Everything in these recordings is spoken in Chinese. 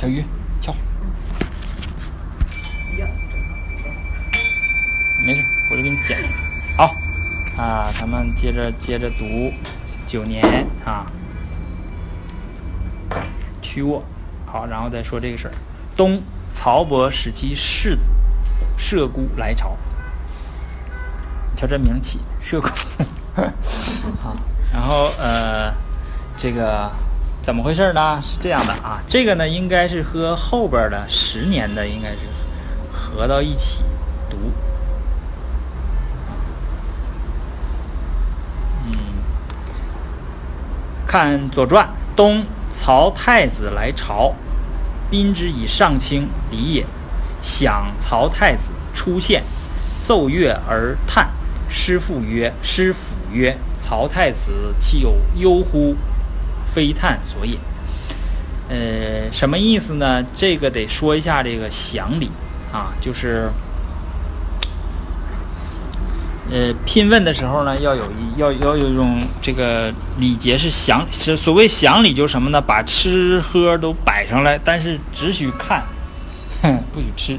小鱼，敲。没事，我就给你剪。好，啊，咱们接着接着读九年啊，曲沃。好，然后再说这个事儿。冬，曹伯使其世子射孤来朝。瞧这名起，射孤。啊，然后呃，这个怎么回事呢？是这样的啊，这个呢应该是和后边的十年的应该是合到一起读。嗯，看《左传》，东，曹太子来朝，宾之以上卿礼也。想曹太子出现，奏乐而叹。师父曰：“师父曰，曹太子岂有忧乎？非叹所也。”呃，什么意思呢？这个得说一下这个详礼啊，就是呃拼问的时候呢，要有一要要有一种这个礼节是详是所谓详礼，就是什么呢？把吃喝都摆上来，但是只许看，哼 不许吃。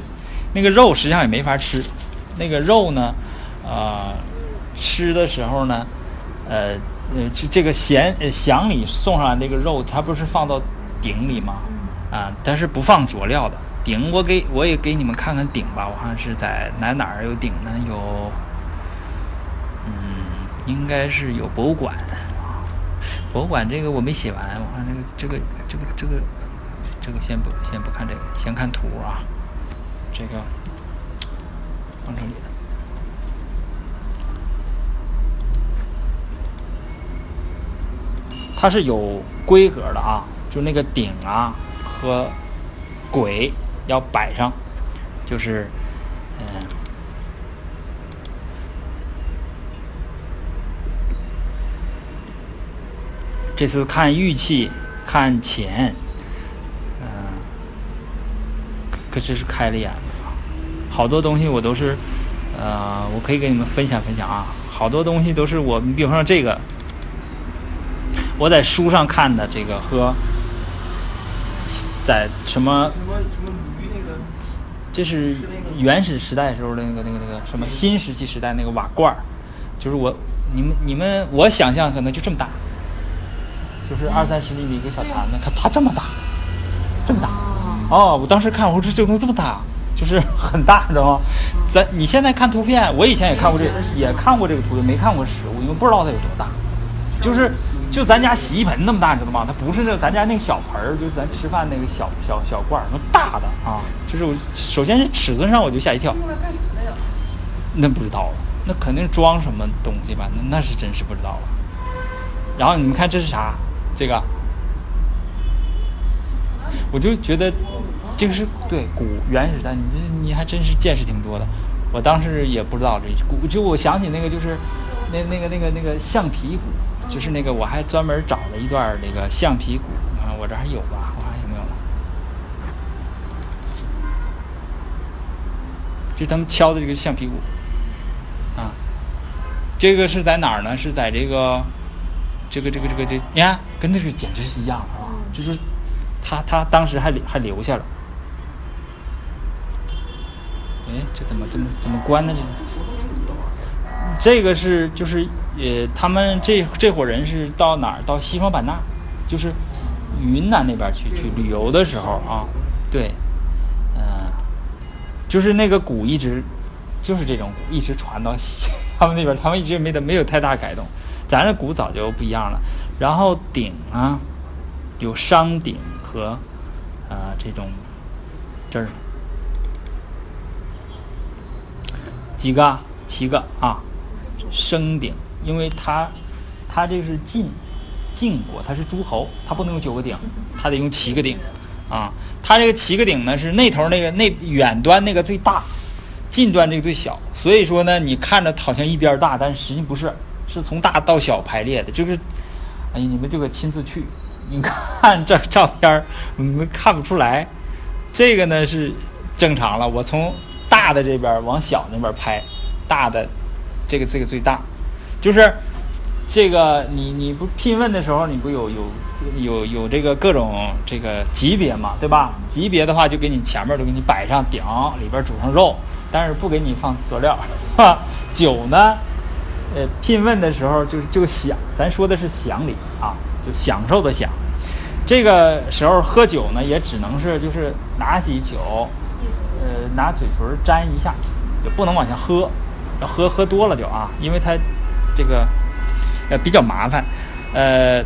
那个肉实际上也没法吃，那个肉呢？啊，吃的时候呢，呃，呃，这这个咸呃祥里送上来那个肉，它不是放到鼎里吗？啊，但是不放佐料的鼎，我给我也给你们看看鼎吧。我看是在哪哪儿有鼎呢？有，嗯，应该是有博物馆啊。博物馆这个我没写完，我看这个这个这个这个这个先不先不看这个，先看图啊。这个放这里了。它是有规格的啊，就那个鼎啊和簋要摆上，就是嗯，这次看玉器，看钱，嗯，可真是开了眼了！好多东西我都是，呃，我可以给你们分享分享啊，好多东西都是我，你比方说这个。我在书上看的这个和在什么这是原始时代时候的那个那个那个什么新石器时代那个瓦罐儿，就是我你们你们我想象可能就这么大，就是二三十厘米一个小坛子，它它这么大，这么大，哦，我当时看我说这这个东西这么大，就是很大，知道吗？咱你现在看图片，我以前也看过这也看过这个图片，没看过实物，因为不知道它有多大，就是。就咱家洗衣盆那么大，你知道吗？它不是那咱家那个小盆儿，就是咱吃饭那个小小小罐儿，那大的啊。就是我首先是尺寸上我就吓一跳。用来干什么的呀？那不知道了，那肯定装什么东西吧？那那是真是不知道了。然后你们看这是啥？这个，我就觉得这个是对古原始的，你这你还真是见识挺多的。我当时也不知道这古，就我想起那个就是那那个那个那个橡皮鼓。就是那个，我还专门找了一段那个橡皮鼓啊，我这还有吧？我还有没有了？就他们敲的这个橡皮鼓啊，这个是在哪儿呢？是在这个这个这个这个这，你看跟那个简直是一样的啊！就是他他当时还还留下了。哎，这怎么怎么怎么关呢？这个？这个是就是呃，他们这这伙人是到哪儿？到西双版纳，就是云南那边去去旅游的时候啊，对，嗯，就是那个鼓一直就是这种鼓，一直传到西 他们那边，他们一直没得没有太大改动。咱这鼓早就不一样了。然后鼎啊，有商鼎和啊这种这儿几个？七个啊。升鼎，因为他，他这是晋，晋国，他是诸侯，他不能用九个鼎，他得用七个鼎，啊，他这个七个鼎呢是那头那个那远端那个最大，近端这个最小，所以说呢，你看着好像一边大，但实际不是，是从大到小排列的，就是，哎呀，你们就可亲自去，你看这照片你们看不出来，这个呢是正常了，我从大的这边往小那边拍，大的。这个这个最大，就是这个你你不聘问的时候，你不有有有有这个各种这个级别嘛，对吧？级别的话就给你前面都给你摆上顶，里边煮上肉，但是不给你放佐料，哈。酒呢，呃，聘问的时候就是就享，咱说的是享礼啊，就享受的享。这个时候喝酒呢，也只能是就是拿起酒，呃，拿嘴唇沾一下，就不能往下喝，要喝喝多了就啊，因为它这个呃比较麻烦，呃。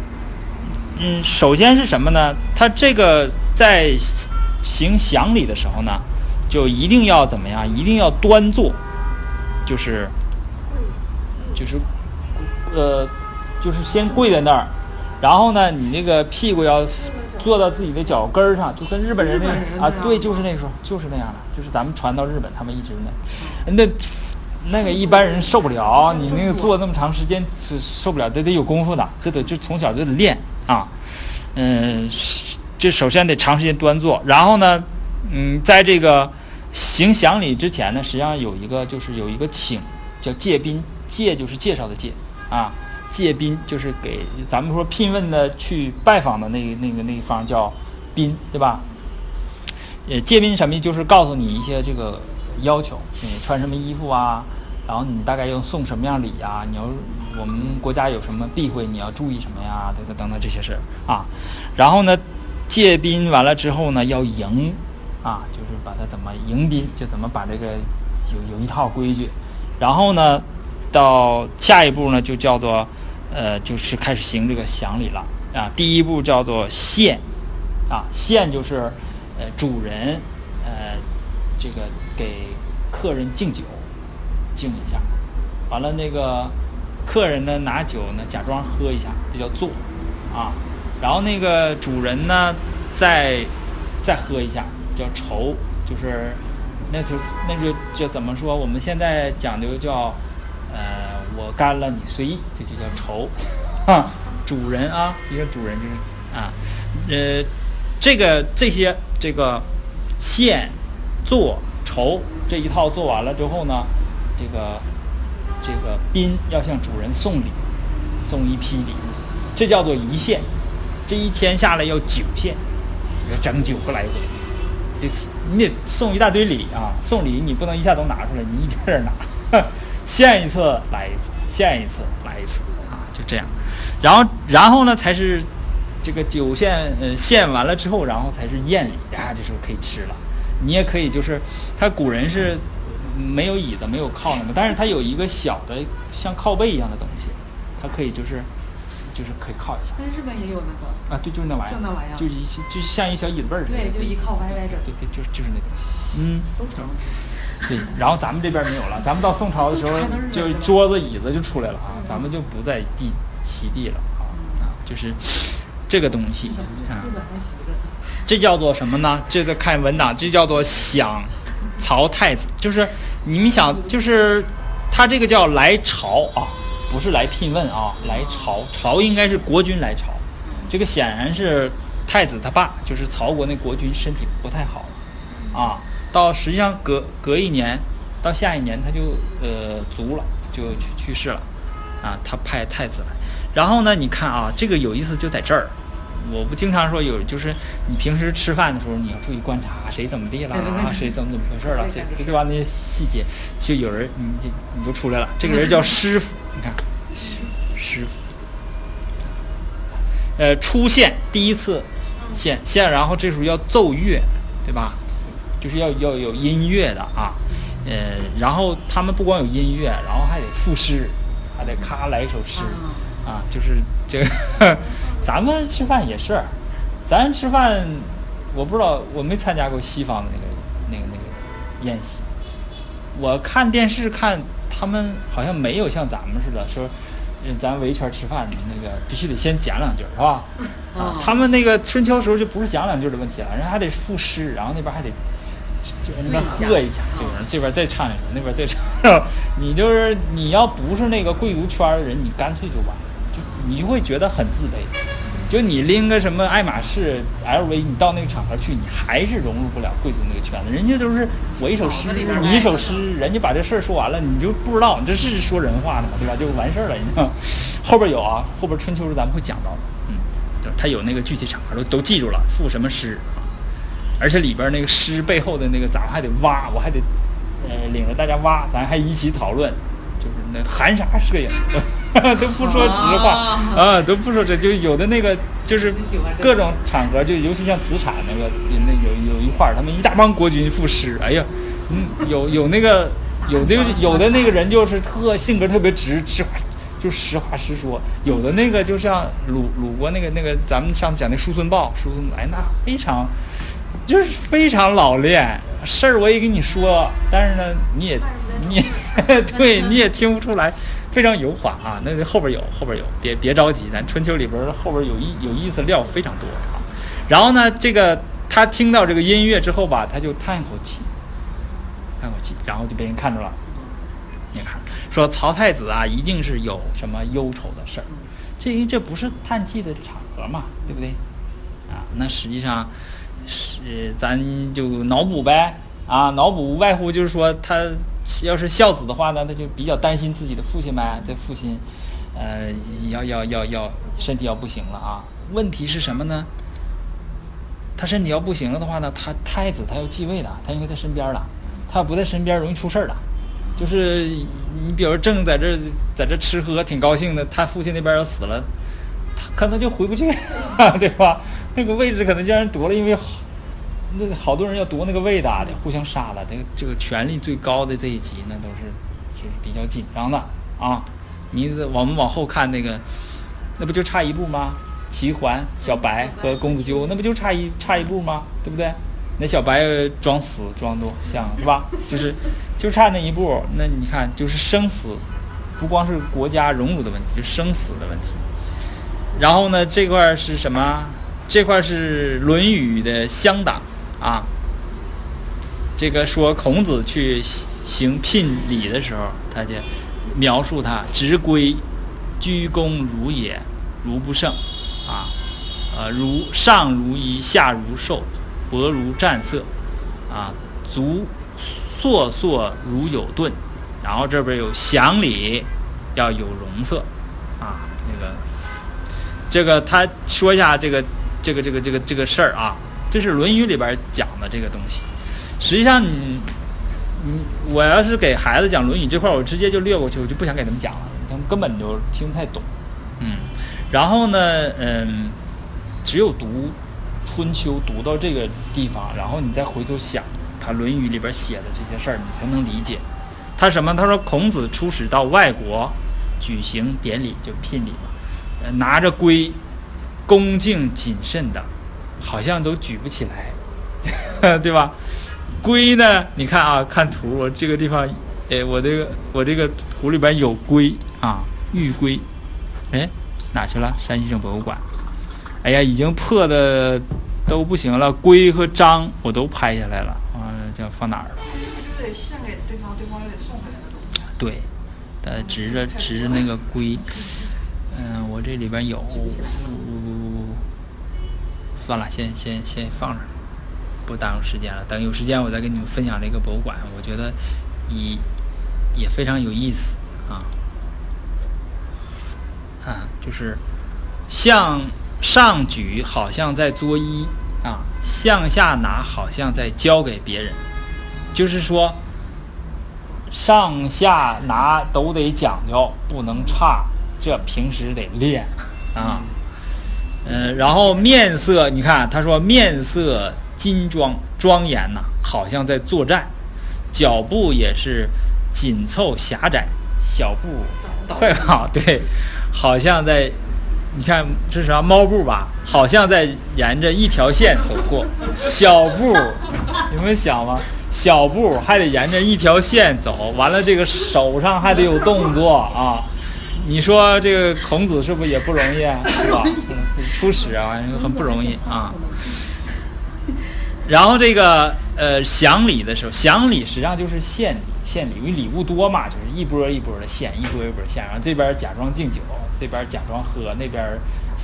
嗯，首先是什么呢？他这个在行祥礼的时候呢，就一定要怎么样？一定要端坐，就是就是，呃，就是先跪在那儿，然后呢，你那个屁股要坐到自己的脚跟儿上，就跟日本人那啊，对，就是那时候就是那样的，就是咱们传到日本，他们一直那那那个一般人受不了，你那个坐那么长时间是受不了，得得有功夫的，这得就从小就得练。啊，嗯，这首先得长时间端坐，然后呢，嗯，在这个行祥礼之前呢，实际上有一个就是有一个请，叫借宾，借就是介绍的借，啊，借宾就是给咱们说聘问的去拜访的那那个那一方叫宾，对吧？呃，借宾什么？就是告诉你一些这个要求，你穿什么衣服啊，然后你大概要送什么样礼呀？你要。我们国家有什么避讳，你要注意什么呀？等等等等这些事儿啊。然后呢，借宾完了之后呢，要迎啊，就是把它怎么迎宾，就怎么把这个有有一套规矩。然后呢，到下一步呢，就叫做呃，就是开始行这个祥礼了啊。第一步叫做献啊，献就是呃主人呃这个给客人敬酒，敬一下，完了那个。客人呢拿酒呢假装喝一下，这叫做，啊，然后那个主人呢再再喝一下叫酬，就是那就那就就怎么说？我们现在讲究叫，呃，我干了你随意，这就叫酬，啊，主人啊，一个主人就是啊，呃，这个这些这个献、做、酬这一套做完了之后呢，这个。这个宾要向主人送礼，送一批礼物，这叫做一献。这一天下来要九献，要整九个来回，得你得送一大堆礼啊！送礼你不能一下都拿出来，你一点点拿，献一次来一次，献一次来一次啊，就这样。然后然后呢才是这个酒献呃献完了之后，然后才是宴礼啊，这时候可以吃了。你也可以就是他古人是。没有椅子，没有靠那个，但是它有一个小的像靠背一样的东西，它可以就是，就是可以靠一下。但日本也有那个啊，对，就是那玩意儿，就那玩意儿，就一就像一小椅子背儿似的。对，就一靠歪歪着。对对，就是就是那东西。嗯。都成。对，然后咱们这边没有了，咱们到宋朝的时候，就桌子椅子就出来了啊，咱们就不在地席地了啊啊，就是这个东西啊。这叫做什么呢？这个看文档，这叫做享。曹太子就是你们想，就是他这个叫来朝啊，不是来聘问啊，来朝朝应该是国君来朝，这个显然是太子他爸，就是曹国那国君身体不太好啊，到实际上隔隔一年，到下一年他就呃卒了，就去去世了啊，他派太子来，然后呢，你看啊，这个有意思就在这儿。我不经常说有，就是你平时吃饭的时候，你要注意观察谁怎么地了 啊，谁怎么怎么回事了，谁对吧？那些细节，就有人你就你就出来了。这个人叫师傅，你看，师傅，呃，出现第一次现现，然后这时候要奏乐，对吧？就是要要有音乐的啊，呃，然后他们不光有音乐，然后还得赋诗，还得咔来一首诗啊，就是这个。咱们吃饭也是，咱吃饭，我不知道，我没参加过西方的那个、那个、那个宴席。我看电视看，他们好像没有像咱们似的说，咱围圈吃饭，那个必须得先讲两句，是吧？啊，他们那个春秋时候就不是讲两句的问题了，人还得赋诗，然后那边还得就那边喝一下，对吧？这边再唱一首，那边再唱。你就是你要不是那个贵族圈的人，你干脆就完了，就你就会觉得很自卑。就你拎个什么爱马仕、LV，你到那个场合去，你还是融入不了贵族那个圈子。人家都是我一首诗，你一首诗，人家把这事儿说完了，你就不知道你，这是说人话呢嘛，对吧？就完事儿了，你知道。后边有啊，后边春秋时咱们会讲到的，嗯，他他有那个具体场合都都记住了，赋什么诗，而且里边那个诗背后的那个，咱们还得挖，我还得呃领着大家挖，咱还一起讨论，就是那含沙射影，都不说直话啊，都不说这就有的那个就是各种场合，就尤其像子产那个那有有一块儿，他们一大帮国军赋诗，哎呀，嗯，有有那个有的有的那个人就是特性格特别直，直话就实话实说，有的那个就像鲁鲁国那个那个咱们上次讲那叔孙豹，叔孙哎那非常就是非常老练，事儿我也跟你说，但是呢你也你也 对你也听不出来。非常油滑啊，那个后边有，后边有，别别着急，咱春秋里边后边有意有意思的料非常多啊。然后呢，这个他听到这个音乐之后吧，他就叹口气，叹口气，然后就被人看着了。你看，说曹太子啊，一定是有什么忧愁的事儿，这因为这不是叹气的场合嘛，对不对？啊，那实际上是咱就脑补呗，啊，脑补无外乎就是说他。要是孝子的话呢，他就比较担心自己的父亲呗。这父亲，呃，要要要要身体要不行了啊。问题是什么呢？他身体要不行了的话呢，他太子他要继位的，他应该在身边了。他要不在身边，容易出事儿的。就是你比如正在这在这吃喝挺高兴的，他父亲那边要死了，他可能就回不去，对吧？那个位置可能就让人夺了，因为。那好多人要夺那个位的，互相杀了。这个这个权力最高的这一级，那都是就是比较紧张的啊。你我们往后看那个，那不就差一步吗？齐桓、小白和公子纠，那不就差一差一步吗？对不对？那小白装死装多像是吧？就是就差那一步。那你看，就是生死，不光是国家荣辱的问题，就生死的问题。然后呢，这块是什么？这块是《论语》的乡党。啊，这个说孔子去行聘礼的时候，他就描述他直归，鞠躬如也，如不胜，啊，呃，如上如衣，下如兽，薄如战色，啊，足烁烁如有盾，然后这边有祥礼，要有容色，啊，那个，这个他说一下这个这个这个这个这个事儿啊。这是《论语》里边讲的这个东西。实际上，你你我要是给孩子讲《论语》这块，我直接就略过去，我就不想给他们讲了，他们根本就听不太懂。嗯，然后呢，嗯，只有读《春秋》读到这个地方，然后你再回头想他《论语》里边写的这些事儿，你才能理解。他什么？他说孔子出使到外国，举行典礼，就聘礼嘛，拿着圭，恭敬谨慎的。好像都举不起来，对吧？龟呢？你看啊，看图，我这个地方，哎，我这个我这个图里边有龟啊，玉龟，哎，哪去了？山西省博物馆。哎呀，已经破的都不行了，龟和章我都拍下来了，完了叫放哪儿了？得献给对方，对方又得送回来对，呃，指着指着那个龟，嗯，我这里边有。算了，先先先放着，不耽误时间了。等有时间我再跟你们分享这个博物馆，我觉得也也非常有意思啊。啊，就是向上举好像在作揖啊，向下拿好像在交给别人，就是说上下拿都得讲究，不能差，这平时得练啊。嗯，然后面色，你看他说面色金庄庄严呐，好像在作战；脚步也是紧凑狭窄，小步快跑，对，好像在，你看这是啥猫步吧？好像在沿着一条线走过，小步，你们想吗？小步还得沿着一条线走，完了这个手上还得有动作啊。你说这个孔子是不是也不容易啊，是吧？出使啊，很不容易啊。然后这个呃，享礼的时候，享礼实际上就是献礼，献礼，因为礼物多嘛，就是一波一波的献，一波一波的献。然后这边假装敬酒，这边假装喝，那边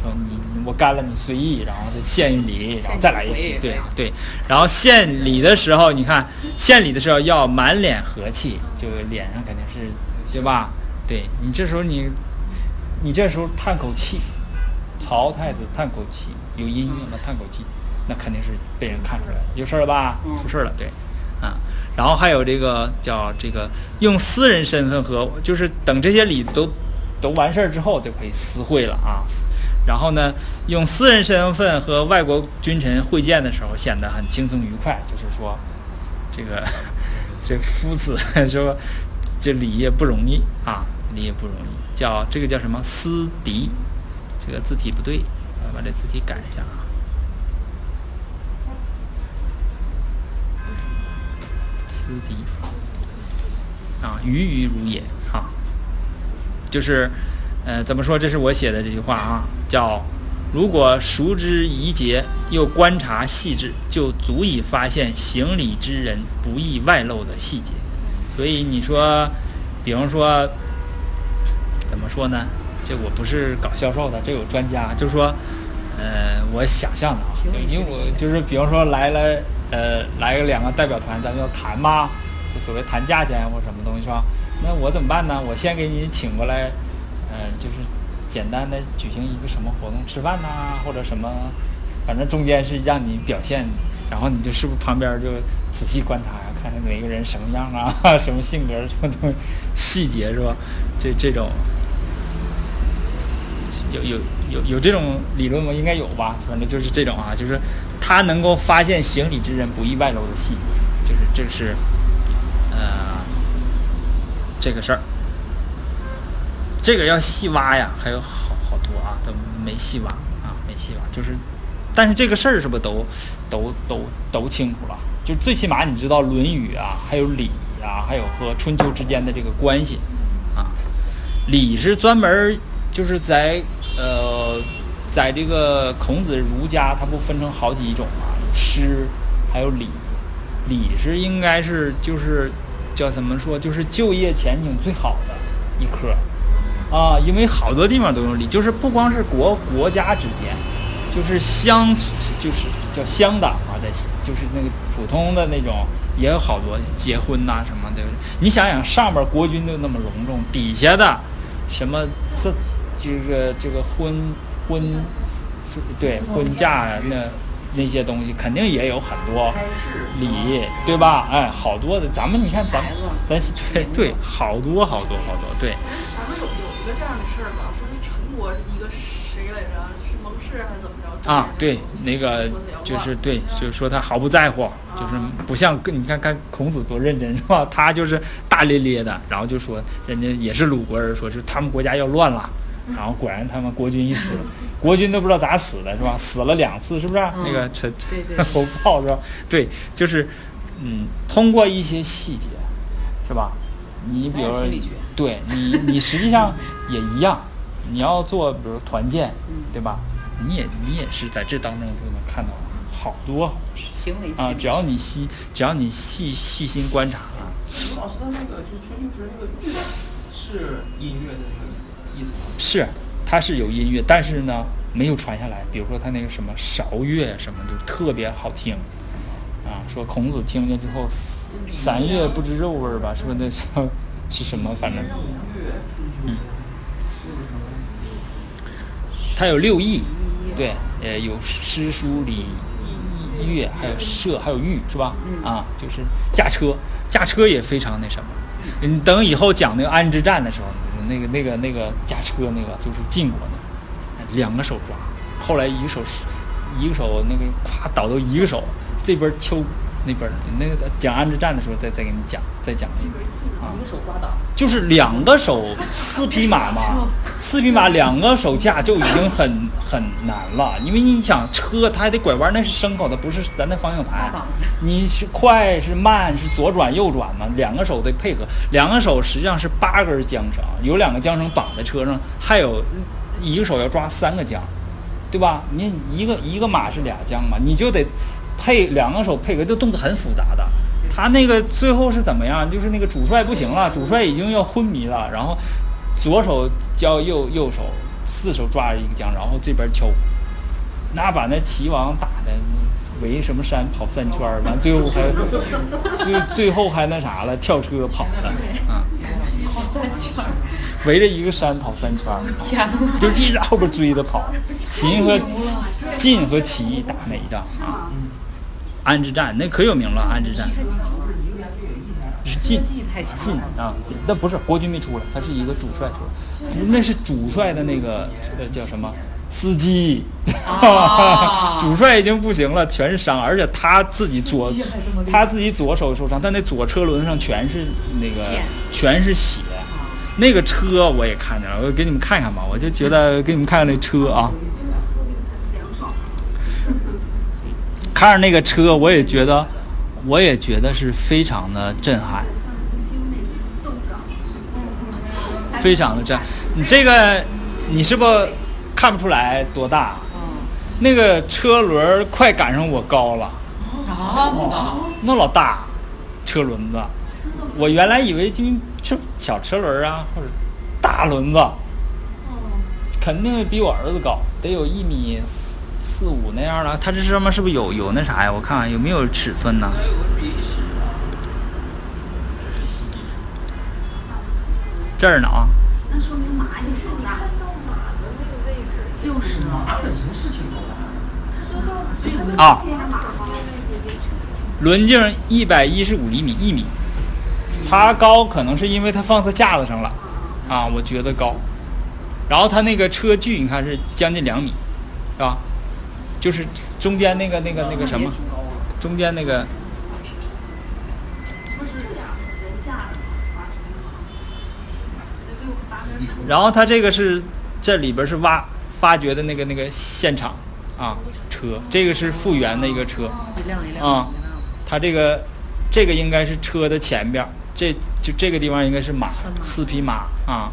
说你我干了，你随意，然后再献一礼，然后再来一批，对对。然后献礼的时候，你看献礼的时候要满脸和气，就脸上肯定是，对吧？对你这时候你，你这时候叹口气，曹太子叹口气，有音乐吗？叹口气，那肯定是被人看出来了，有事儿了吧？嗯出事儿了，对，啊，然后还有这个叫这个用私人身份和，就是等这些礼都都完事儿之后就可以私会了啊。然后呢，用私人身份和外国君臣会见的时候，显得很轻松愉快，就是说，这个 这夫子 说，这礼也不容易啊，礼也不容易，叫这个叫什么思敌，这个字体不对，我把这字体改一下啊。思敌啊，鱼鱼如也啊，就是呃，怎么说？这是我写的这句话啊，叫如果熟知仪节，又观察细致，就足以发现行礼之人不易外露的细节。所以你说，比方说，怎么说呢？这我不是搞销售的，这有专家，就是说，呃，我想象的啊，因为我就是比方说来了，呃，来个两个代表团，咱们要谈嘛，就所谓谈价钱或什么东西是吧？那我怎么办呢？我先给你请过来，呃，就是简单的举行一个什么活动，吃饭呐、或者什么，反正中间是让你表现，然后你就是不是旁边就仔细观察呀、看看看每个人什么样啊，什么性格，什么东西，细节是吧？这这种有有有有这种理论吗？应该有吧，反正就是这种啊，就是他能够发现行礼之人不易外露的细节，就是这是呃这个事儿。这个要细挖呀，还有好好多啊，都没细挖啊，没细挖。就是，但是这个事儿是不都都都都清楚了？就最起码你知道《论语》啊，还有礼啊，还有和春秋之间的这个关系啊。礼是专门就是在呃，在这个孔子儒家，它不分成好几种嘛，诗，还有礼。礼是应该是就是叫怎么说，就是就业前景最好的一科啊，因为好多地方都用礼，就是不光是国国家之间，就是乡就是叫乡党就是那个普通的那种也有好多结婚呐、什么的。你想想，上边国君就那么隆重，底下的什么这这个这个婚婚对婚嫁呀那那些东西，肯定也有很多礼，对吧？哎，好多的，咱们你看咱咱对对，好多好多好多，对。咱们有有一个这样的事儿吧，说是陈国一个谁来着，是蒙氏还是怎么着？啊，对，那个就是对，就是说他毫不在乎，就是不像跟你看看孔子多认真是吧？他就是大咧咧的，然后就说人家也是鲁国人，说是他们国家要乱了，然后果然他们国君一死，国君都不知道咋死的是吧？死了两次是不是？那个陈 侯豹是吧？对，就是嗯，通过一些细节是吧？你比如对你，你实际上也一样，你要做比如团建，嗯对吧？你也你也是在这当中就能看到好多行为啊，只要你细只要你细细心观察啊，吴老师的那个就是春秋时那个乐是音乐的那个意思吗？是它是有音乐，但是呢没有传下来。比如说他那个什么韶乐什么，就特别好听啊。说孔子听见之后，三月不知肉味儿吧？说那是是什么？反正让五乐春秋是什么？它有六艺，对，呃，有诗书礼乐乐，还有射，还有御，是吧？嗯啊，就是驾车，驾车也非常那什么。你等以后讲那个安之战的时候，那个那个那个驾车那个就是晋国的，两个手抓，后来一个手是一个手那个咵倒到一个手，这边敲那边那个讲安之战的时候再再给你讲，再讲一个啊。就是两个手四匹马嘛，四匹马两个手架就已经很 很难了，因为你想车它还得拐弯，那是牲口，它不是咱的方向盘。你是快是慢是左转右转嘛，两个手得配合，两个手实际上是八根缰绳，有两个缰绳绑在车上，还有一个手要抓三个缰，对吧？你一个一个马是俩缰嘛，你就得配两个手配合，这动作很复杂的。他那个最后是怎么样？就是那个主帅不行了，主帅已经要昏迷了，然后左手交右右手，四手抓着一个缰，然后这边敲，那把那齐王打的围什么山跑三圈儿，完最后还最最后还那啥了，跳车跑了，啊。围着一个山跑三圈儿，就一直在后边追着跑。秦和晋和齐打那一仗？啊，安之战那可有名了，安之战。是晋晋啊，晋但不是国军没出来，他是一个主帅出来，那是主帅的那个呃叫什么？司机，啊。主帅已经不行了，全是伤，而且他自己左他自己左手受伤，但那左车轮上全是那个全是血。那个车我也看见了，我给你们看看吧，我就觉得给你们看看那车啊，看着那个车，我也觉得，我也觉得是非常的震撼，非常的震。你这个，你是不看不出来多大？那个车轮快赶上我高了，啊，那老大车轮子，我原来以为就是小车轮啊，或者大轮子，肯定比我儿子高，得有一米四四五那样的。它这上面是不是有有那啥呀？我看看有没有尺寸呢？这儿呢啊，那说明马也是大。就是呢，马本身是挺高的，啊，轮径一百一十五厘米，一米。它高可能是因为它放在架子上了，啊，我觉得高。然后它那个车距你看是将近两米，是吧？就是中间那个那个那个什么，中间那个。然后它这个是这里边是挖发掘的那个那个现场啊车，这个是复原的一个车，啊一辆。它这个这个应该是车的前边，这就这个地方应该是马是马。四匹马啊，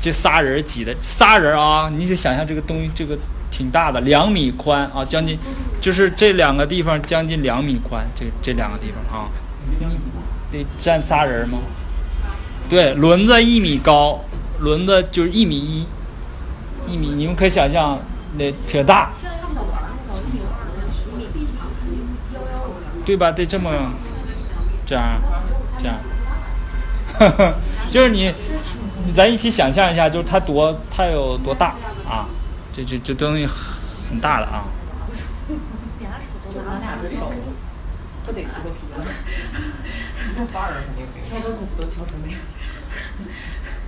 这仨人挤的仨人啊，你得想象这个东西这个挺大的，两米宽啊，将近就是这两个地方将近两米宽，这这两个地方啊，得站仨人吗？对，轮子一米高，轮子就是一米一，一米，你们可以想象那挺大，对吧？得这么这样这样，就是你你咱一起想象一下，就是它多它有多大啊？这这这东西很大的啊。就咱俩的手，不得出个皮了，这仨人肯定可以。敲个鼓都敲成那样。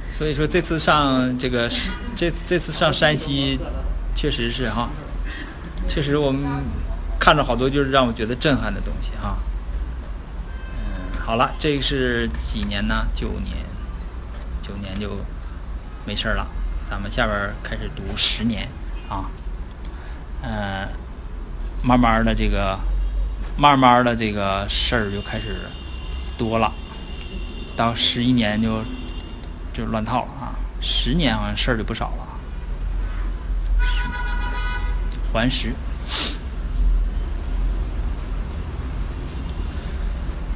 所以说这次上这个这这次上山西，确实是哈，确实我们看着好多就是让我觉得震撼的东西哈。嗯，好了，这个是几年呢？九年，九年就没事儿了。咱们下边开始读十年啊，嗯，慢慢的这个，慢慢的这个事儿就开始多了，到十一年就就乱套了啊！十年好像事儿就不少了啊。还石，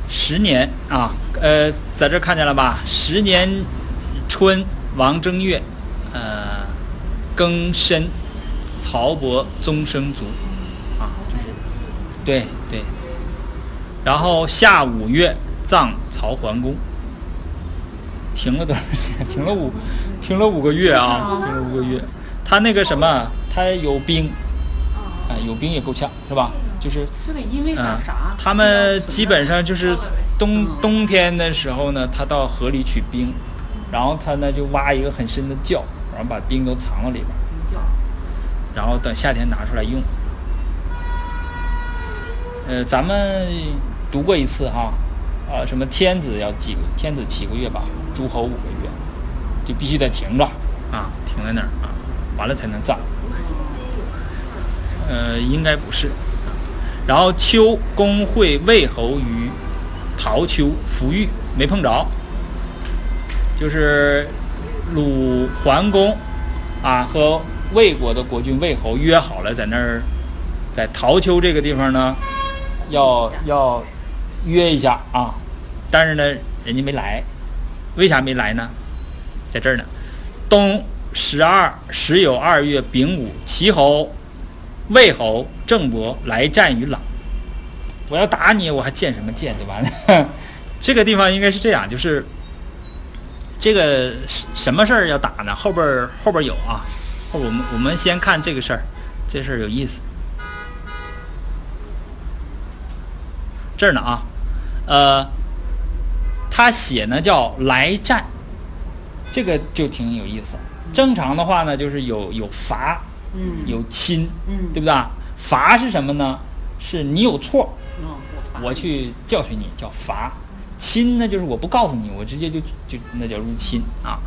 十年啊，呃，在这看见了吧？十年春，王正月，呃，庚申，曹伯宗生卒，啊，就是，对对。然后夏五月，葬曹桓公。停了多长时间？停了五，停了五个月啊，停了五个月。他那个什么，他有兵，啊、有兵也够呛，是吧？就是，这得因为嗯他们基本上就是冬冬天的时候呢，他到河里取冰，然后他呢就挖一个很深的窖，然后把冰都藏到里边然后等夏天拿出来用。呃，咱们读过一次哈，呃，什么天子要几个天子七个月吧，诸侯五个月，就必须得停着啊，停在那儿啊，完了才能葬。呃，应该不是。然后秋公会魏侯于陶丘服玉，没碰着，就是鲁桓公啊和魏国的国君魏侯约好了，在那儿，在陶丘这个地方呢，要要约一下啊，但是呢，人家没来，为啥没来呢？在这儿呢，冬十二时有二月丙午，齐侯、魏侯、郑伯来战于朗。我要打你，我还见什么见，对吧？这个地方应该是这样，就是这个什什么事儿要打呢？后边儿后边儿有啊，后我们我们先看这个事儿，这事儿有意思。这儿呢啊，呃，他写呢叫来战，这个就挺有意思。正常的话呢，就是有有罚，嗯有亲，嗯对不对？罚是什么呢？是你有错，我去教训你，叫罚。亲呢，就是我不告诉你，我直接就就那叫入侵啊。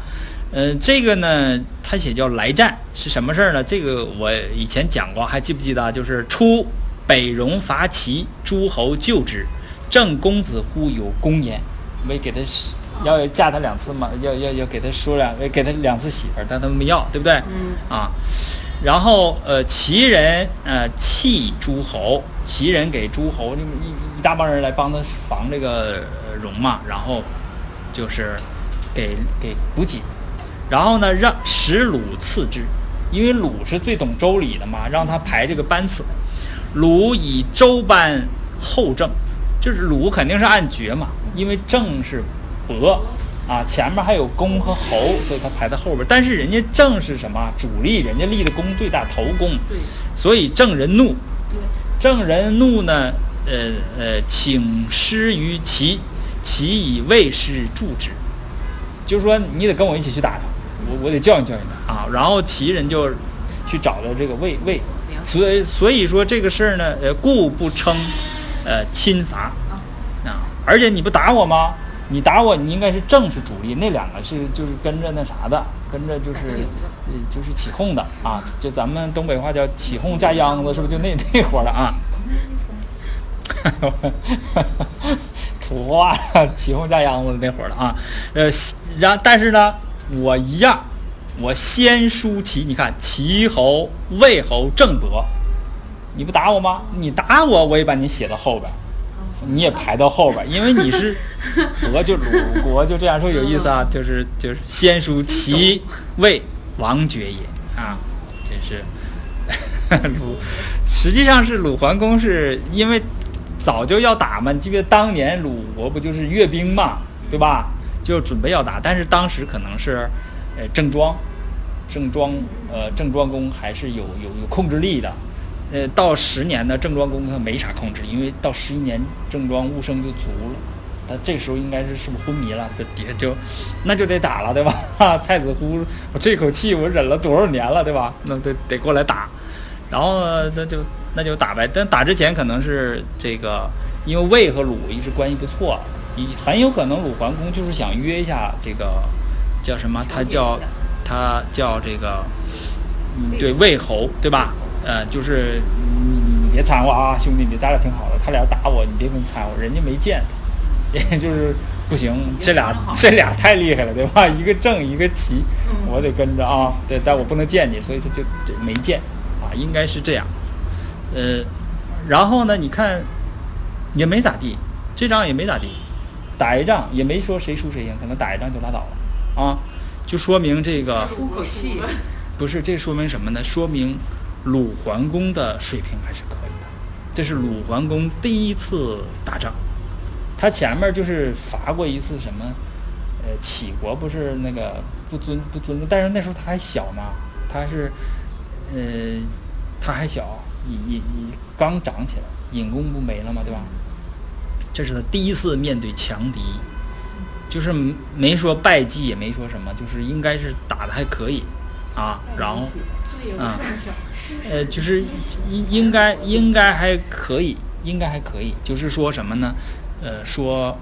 呃，这个呢，他写叫来战是什么事儿呢？这个我以前讲过，还记不记得啊？就是出北戎伐齐，诸侯救之，郑公子乎有功焉。没给他要嫁他两次嘛，要要要给他说两，给他两次媳妇儿，但他没要，对不对？嗯啊，然后呃，齐人呃弃诸侯，齐人给诸侯那么一一大帮人来帮他防这个呃戎嘛，然后就是给给补给，然后呢让使鲁次之，因为鲁是最懂周礼的嘛，让他排这个班次，鲁以周班后正，就是鲁肯定是按爵嘛，因为正是伯啊，前面还有公和侯，所以他排在后边。但是人家正是什么主力，人家立的功最大，头功，所以郑人怒。对，郑人怒呢，呃呃，请师于齐，齐以魏师助之，就是说你得跟我一起去打他，我我得教训教训他。啊。然后齐人就去找了这个魏魏，所以所以说这个事儿呢，呃，故不称呃侵伐。啊，而且你不打我吗？你打我，你应该是正是主力，那两个是就是跟着那啥的，跟着就是呃就是起哄的。啊，就咱们东北话叫起哄架秧子，是不是？就那那伙儿的啊？土话起哄架秧子那会儿了啊，呃，然但是呢，我一样，我先输齐，你看齐侯、魏侯、郑伯，你不打我吗？你打我，我也把你写到后边儿，你也排到后边儿，因为你是 伯就鲁国，就这样说有意思啊，就是就是先输齐、魏、王爵也啊，真是。鲁，实际上是鲁桓公是因为早就要打嘛，你记得当年鲁国不就是阅兵嘛，对吧？就准备要打，但是当时可能是，呃，郑庄，郑庄，呃，郑庄公还是有有有控制力的，呃，到十年呢，郑庄公他没啥控制，因为到十一年郑庄物生就足了，他这时候应该是是不是昏迷了？这底下就那就得打了，对吧？太子呼，我这口气我忍了多少年了，对吧？那得得过来打。然后呢，那就那就打呗。但打之前可能是这个，因为魏和鲁一直关系不错，一很有可能鲁桓公就是想约一下这个叫什么？他叫他叫这个，嗯，对，魏侯，对吧？呃，就是你你你别掺和啊，兄弟，你咱俩挺好的，他俩打我，你别跟掺和，人家没见他，也就是不行，这俩这俩太厉害了，对吧？一个正，一个齐，我得跟着啊，对，但我不能见你，所以他就就没见。啊，应该是这样，呃，然后呢，你看也没咋地，这仗也没咋地，打一仗也没说谁输谁赢，可能打一仗就拉倒了啊，就说明这个出口气，不是，这说明什么呢？说明鲁桓公的水平还是可以的，这是鲁桓公第一次打仗，他前面就是罚过一次什么，呃，齐国不是那个不尊不尊重，但是那时候他还小呢，他是。呃，他还小，引引引刚长起来，隐公不没了嘛，对吧？这是他第一次面对强敌，就是没说败绩，也没说什么，就是应该是打的还可以啊。然后，啊，呃，就是应应该应该还可以，应该还可以。就是说什么呢？呃，说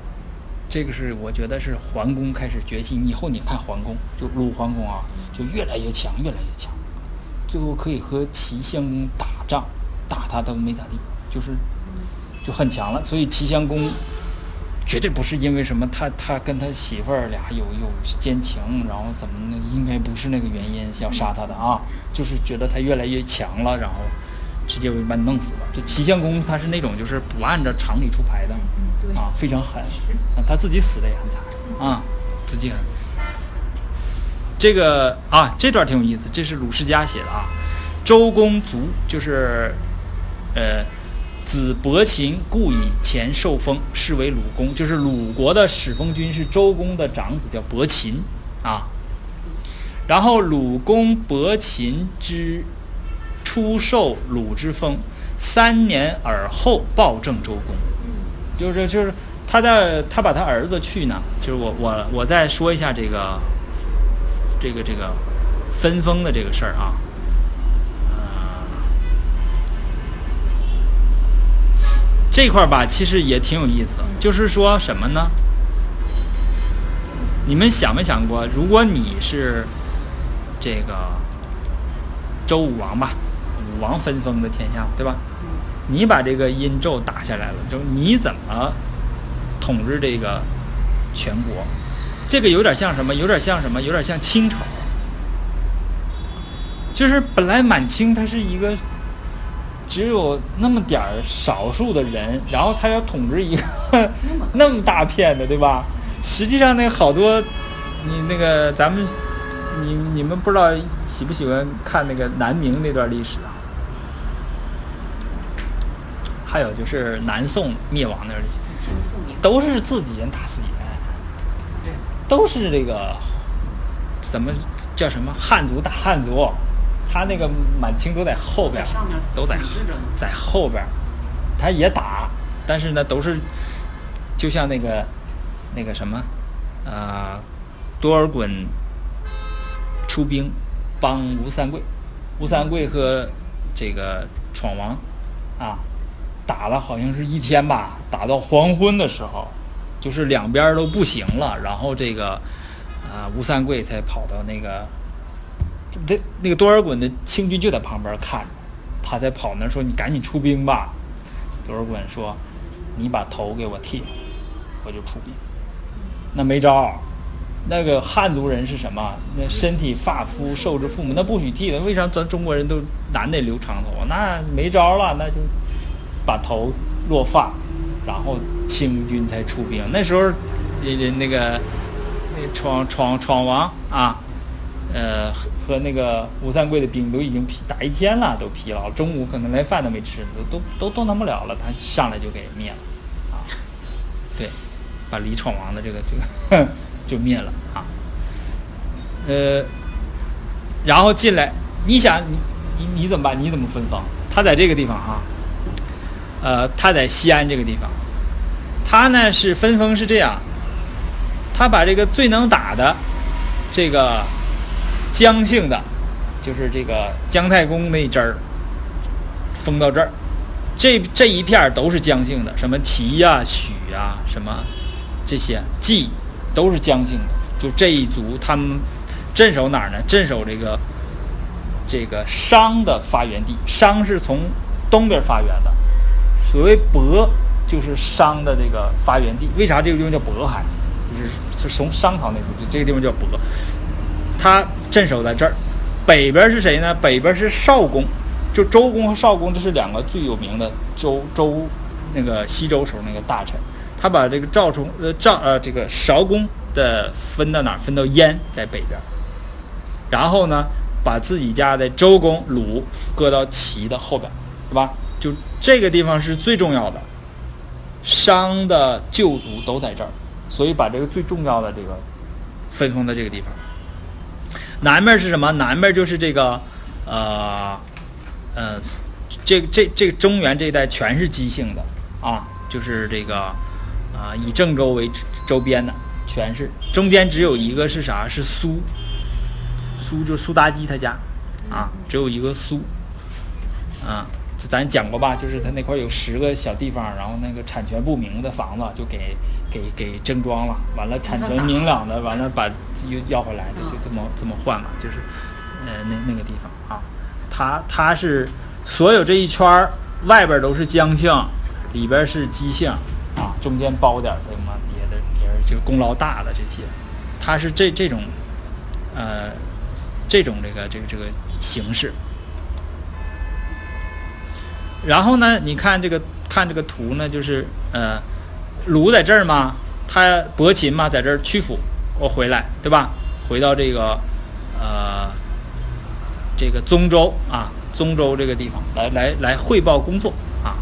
这个是我觉得是桓公开始崛起以后，你看桓公就鲁桓公啊，就越来越强，越来越强。最后可以和齐襄公打仗，打他都没咋地，就是就很强了。所以齐襄公绝对不是因为什么他他跟他媳妇儿俩有有奸情，然后怎么呢？应该不是那个原因要杀他的啊，就是觉得他越来越强了，然后直接把你弄死了。这齐襄公他是那种就是不按照常理出牌的啊，非常狠，啊他自己死的也很惨啊，自己很死。这个啊，这段挺有意思，这是鲁世家写的啊。周公卒，就是，呃，子伯禽故以前受封，是为鲁公，就是鲁国的始封君是周公的长子，叫伯禽啊。然后鲁公伯禽之出售鲁之封，三年而后暴政周公。就是就是他的他把他儿子去呢，就是我我我再说一下这个这个这个分封的这个事儿啊，呃，这块儿吧其实也挺有意思，就是说什么呢？你们想没想过，如果你是这个周武王吧，武王分封的天下，对吧？你把这个殷纣打下来了，就你怎么统治这个全国？这个有点像什么？有点像什么？有点像清朝。就是本来满清它是一个只有那么点儿少数的人，然后他要统治一个那么大片的，对吧？实际上那好多，你那个咱们，你你们不知道喜不喜欢看那个南明那段历史啊？还有就是南宋灭亡那段历史，都是自己人打自己都是这个怎么叫什么汉族打汉族，他那个满清都在后边都在在后边儿，他也打，但是呢都是就像那个那个什么，呃，多尔衮出兵帮吴三桂，吴三桂和这个闯王啊打了好像是一天吧，打到黄昏的时候，就是两边都不行了，然后这个啊、吴三桂才跑到那个这那个多尔衮的清军就在旁边看着，他才跑那说：“你赶紧出兵吧。”多尔衮说：“你把头给我剃了，我就出兵。”那没招儿，那个汉族人是什么？那身体发肤受之父母，那不许剃的。为啥咱中国人都男的留长头？那没招儿了，那就把头落发，然后清军才出兵。那时候，那那个那闯闯闯王啊，呃，和那个吴三桂的兵都已经疲打一天了，都疲劳，中午可能连饭都没吃，都都都动弹不了了，他上来就给灭了，啊，对，把李闯王的这个这个 就灭了啊，呃，然后进来，你想你你你怎么办？你怎么分封？他在这个地方啊，呃，他在西安这个地方，他呢是分封是这样，他把这个最能打的这个姜姓的，就是这个姜太公那一支儿，封到这儿，这这一片都是姜姓的，什么齐呀、许呀、什么这些季都是姜姓的，就这一族他们镇守哪儿呢？镇守这个这个商的发源地，商是从东边发源的，所谓渤就是商的这个发源地。为啥这个地方叫渤海？就是是从商朝那时候，就这个地方叫渤。他镇守在这儿，北边是谁呢？北边是少公，就周公和少公，这是两个最有名的周周那个西周时候那个大臣。他把这个赵崇呃赵呃这个韶公的分到哪儿？分到燕，在北边。然后呢，把自己家的周公鲁搁到齐的后边，是吧？这个地方是最重要的，商的旧族都在这儿，所以把这个最重要的这个分封在这个地方。南面是什么？南面就是这个，呃，呃，这这这中原这一带全是姬姓的啊，就是这个啊、以郑州为周边的，全是中间只有一个是啥？是苏，苏就苏妲己他家啊，只有一个苏啊。这咱讲过吧？就是他那块儿有十个小地方，然后那个产权不明的房子就给给给征装了，完了产权明朗的，完了把又要回来的，就这么这么换嘛，就是呃那那个地方啊，它它是所有这一圈儿外边都是江姓，里边是姬姓啊，中间包点儿什么别的别人就功劳大的这些，它是这这种呃这种这个这个这个形式。然后呢，你看这个看这个图呢，就是呃，鲁在这儿嘛，他伯禽嘛在这儿曲阜，我回来对吧？回到这个呃这个宗州啊，宗州这个地方来来来汇报工作啊，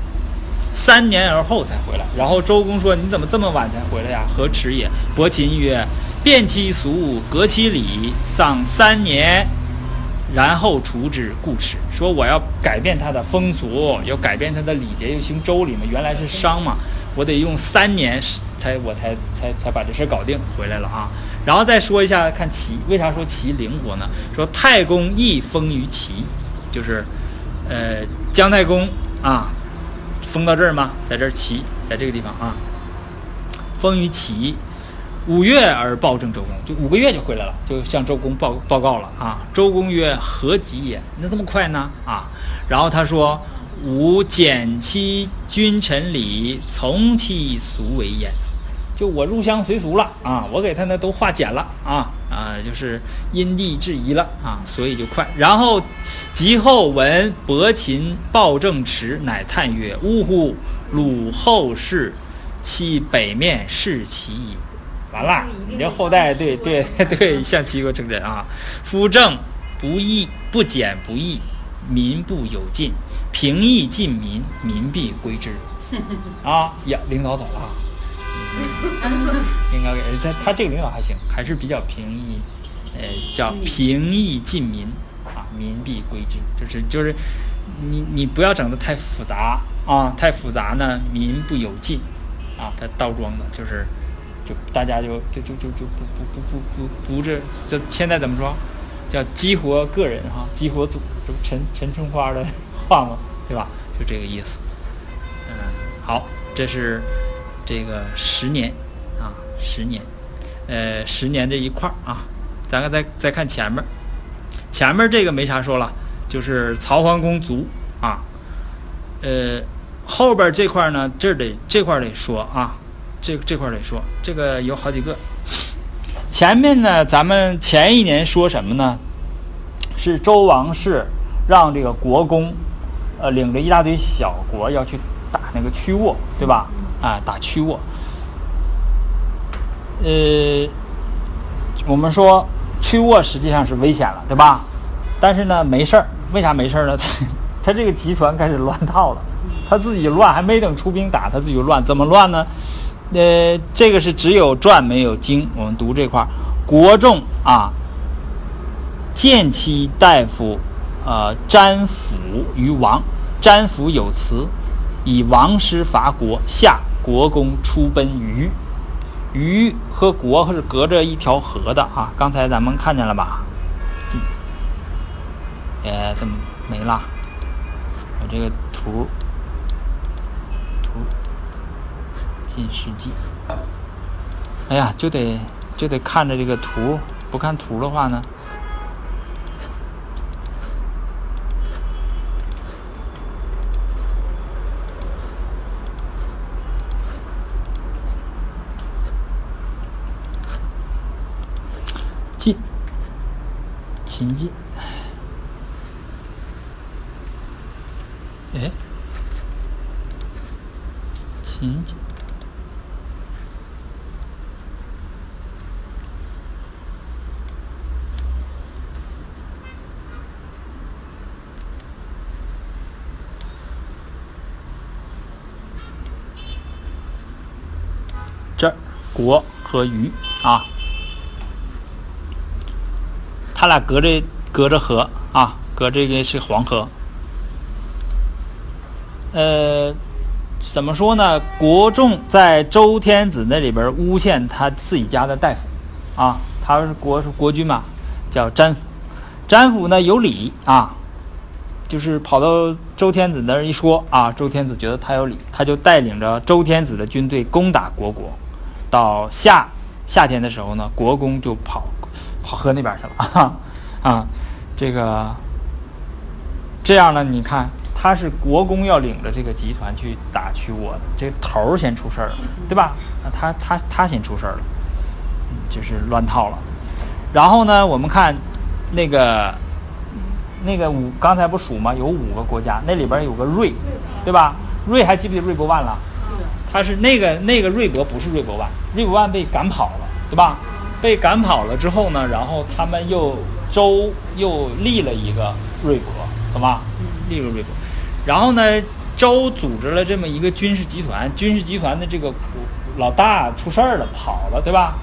三年而后才回来。然后周公说：“你怎么这么晚才回来呀？何迟也！”伯禽曰：“变其俗，革其礼，丧三年，然后除之，故迟。说我要改变他的风俗，要改变他的礼节，又行周礼嘛，原来是商嘛，我得用三年才我才才才把这事搞定回来了啊。然后再说一下，看齐为啥说齐灵活呢？说太公亦封于齐，就是，呃，姜太公啊，封到这儿吗？在这儿齐，在这个地方啊，封于齐。五月而报正周公，就五个月就回来了，就向周公报报告了啊。周公曰：“何急也？那这么快呢？”啊，然后他说：“吾减其君臣礼，从其俗为焉。”就我入乡随俗了啊，我给他那都化简了啊啊，就是因地制宜了啊，所以就快。然后及后闻伯禽报正迟，乃叹曰：“呜呼！鲁后世，其北面是其矣。”完了，你这后代对对对，像齐国称臣啊！夫正不义，不简不义，民不有进，平易近民，民必归之。啊呀，领导走了啊，应该给他他这个领导还行，还是比较平易，呃，叫平易近民啊，民必归之，就是就是你你不要整的太复杂啊，太复杂呢，民不有尽啊，他倒装的就是。就大家就就就就就不不不不不不这这现在怎么说？叫激活个人哈，激活组，这不陈陈春花的话吗？对吧？就这个意思。嗯，好，这是这个十年啊，十年，呃，十年这一块儿啊，咱们再再看前面，前面这个没啥说了，就是曹桓公卒啊，呃，后边这块呢，这得这块得说啊。这这块得说，这个有好几个。前面呢，咱们前一年说什么呢？是周王室让这个国公，呃，领着一大堆小国要去打那个曲沃，对吧？啊，打曲沃。呃，我们说曲沃实际上是危险了，对吧？但是呢，没事儿。为啥没事儿呢？他 他这个集团开始乱套了，他自己乱，还没等出兵打，他自己就乱。怎么乱呢？呃，这个是只有传没有经。我们读这块儿，国仲啊，见其大夫，呃，詹府于王。詹府有词，以王师伐国，下国公出奔于。虞和国是隔着一条河的啊。刚才咱们看见了吧？哎，怎么没了？我这个图。进世纪，哎呀，就得就得看着这个图，不看图的话呢，进，秦晋，哎，秦晋。这儿国和虞啊，他俩隔着隔着河啊，隔这个是黄河。呃，怎么说呢？国仲在周天子那里边诬陷他自己家的大夫啊，他是国是国君嘛，叫詹府。詹府呢有理啊，就是跑到周天子那儿一说啊，周天子觉得他有理，他就带领着周天子的军队攻打国国。到夏夏天的时候呢，国公就跑跑河那边去了 啊，这个这样呢，你看他是国公要领着这个集团去打曲沃的，这头儿先出事儿了，对吧？他他他先出事儿了，就是乱套了。然后呢，我们看那个那个五，刚才不数吗？有五个国家，那里边有个瑞，对吧？瑞还记不记得瑞博万了？他是那个那个瑞博不是瑞博万，瑞博万被赶跑了，对吧？被赶跑了之后呢，然后他们又周又立了一个瑞博，懂吧？立了瑞博，然后呢，周组织了这么一个军事集团，军事集团的这个老大出事儿了，跑了，对吧？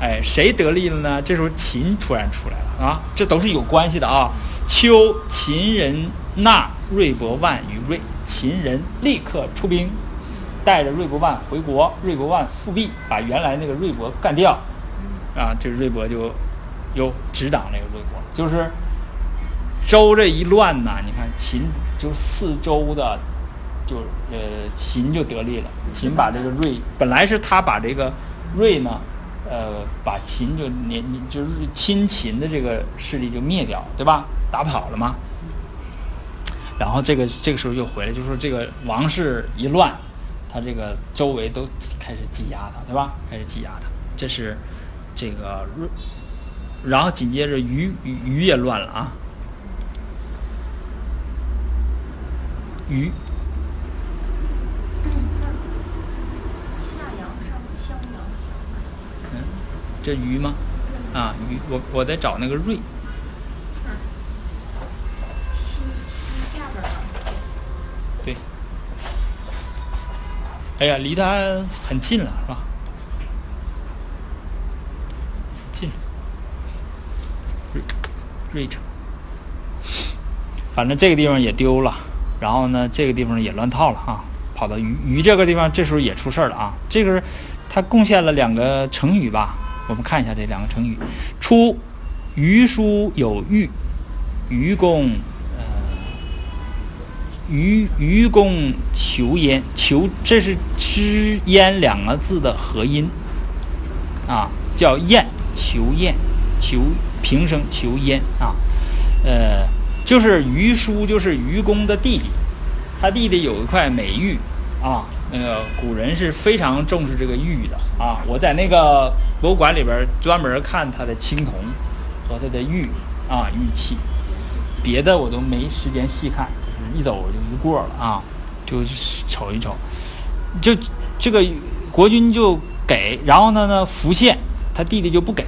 哎，谁得利了呢？这时候秦突然出来了啊，这都是有关系的啊。秋秦人纳瑞博万于瑞，秦人立刻出兵，带着芮伯万回国，芮伯万复辟，把原来那个瑞博干掉，啊，这瑞博就又执掌那个瑞国，就是周这一乱呐，你看秦就四周的，就呃秦就得利了，秦把这个瑞本来是他把这个瑞呢。呃，把秦就年就是亲秦的这个势力就灭掉，对吧？打跑了嘛。然后这个这个时候又回来，就说这个王室一乱，他这个周围都开始挤压他，对吧？开始挤压他，这是这个。然后紧接着虞虞虞也乱了啊，鱼。嗯。这鱼吗？啊，鱼，我我在找那个瑞。哎呀，离他很近了，是吧？近。瑞，瑞城。反正这个地方也丢了，然后呢，这个地方也乱套了哈，跑到鱼鱼这个地方，这时候也出事儿了啊。这个是他贡献了两个成语吧？我们看一下这两个成语：出鱼书有虞，愚公，愚愚公求焉，求这是知焉两个字的合音啊，叫燕求燕，求平声求焉啊，呃，就是虞书就是愚公的弟弟，他弟弟有一块美玉啊。那个古人是非常重视这个玉的啊！我在那个博物馆里边专门看他的青铜和他的玉啊玉器，别的我都没时间细看，一走就一过了啊，就瞅一瞅。就这个国君就给，然后呢呢福献，他弟弟就不给，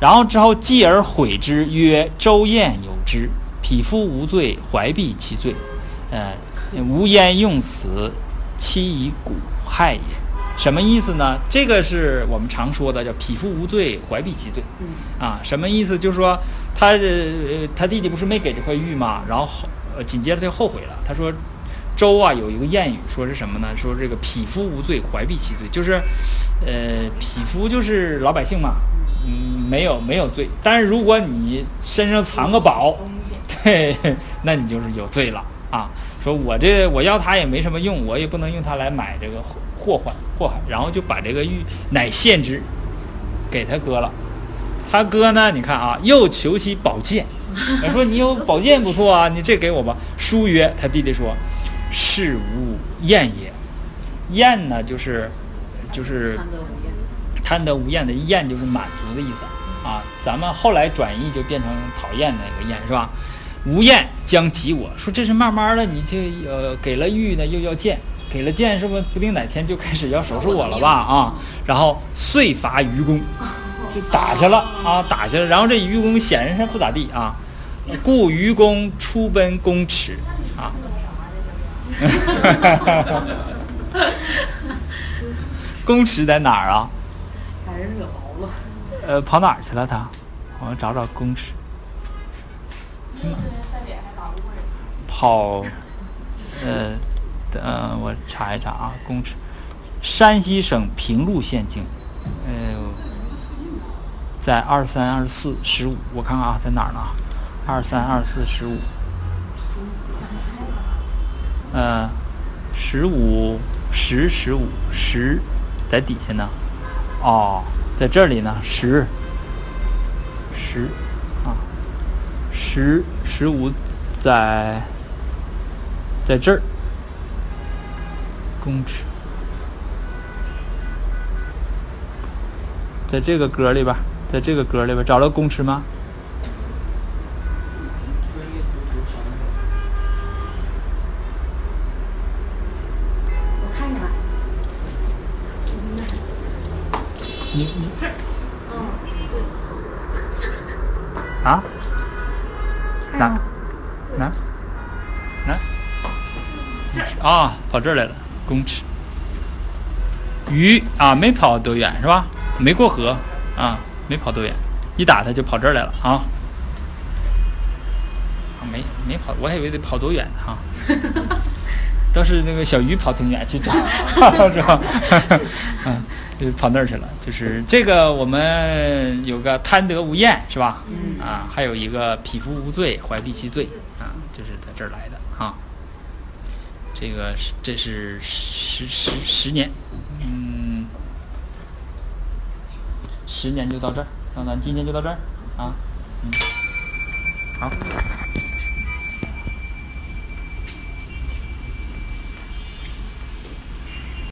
然后之后继而悔之，曰：“周晏有之，匹夫无罪，怀璧其罪。呃，无焉用死。”其以古害也，什么意思呢？这个是我们常说的，叫“匹夫无罪，怀璧其罪”。啊，什么意思？就是说他呃他弟弟不是没给这块玉吗？然后后呃紧接着他就后悔了。他说：“周啊有一个谚语，说是什么呢？说这个匹夫无罪，怀璧其罪，就是呃匹夫就是老百姓嘛，嗯没有没有罪，但是如果你身上藏个宝，对，那你就是有罪了啊。”说我这我要它也没什么用，我也不能用它来买这个祸患祸害，然后就把这个玉乃献之，给他哥了。他哥呢，你看啊，又求其宝剑，我说你有宝剑不错啊，你这给我吧。书曰，他弟弟说，是无厌也。厌呢，就是就是贪得无厌的厌，就是满足的意思啊。咱们后来转译就变成讨厌那个厌，是吧？无厌将及我说这是慢慢的，你这呃给了玉呢，又要剑，给了剑，是不是不定哪天就开始要收拾我了吧啊？然后遂伐愚公，就打去了啊，打去了。然后这愚公显然是不咋地啊，故愚公出奔公池啊。公池在哪儿啊？把人惹毛了。呃，跑哪儿去了他？我找找公池。跑，呃，呃，我查一查啊，公尺，山西省平陆县境，呃，在二三二四十五，我看看啊，在哪儿呢？二三二四十五，呃，十五十十五十，在底下呢，哦，在这里呢，十十啊。十十五，在在这儿，公尺，在这个格里边，在这个格里边找到公尺吗？我看见了。你你这，嗯，对。啊？哪？哪？哪？啊，跑这儿来了，公尺。鱼啊，没跑多远是吧？没过河啊，没跑多远，一打他就跑这儿来了啊。啊，没没跑，我还以为得跑多远呢哈。倒是那个小鱼跑挺远去找，是吧？嗯，就跑那儿去了。就是这个，我们有个贪得无厌，是吧？嗯啊，还有一个匹夫无罪，怀璧其罪啊，就是在这儿来的啊。这个是这是十十十年，嗯，十年就到这儿，那咱今天就到这儿啊，嗯，好。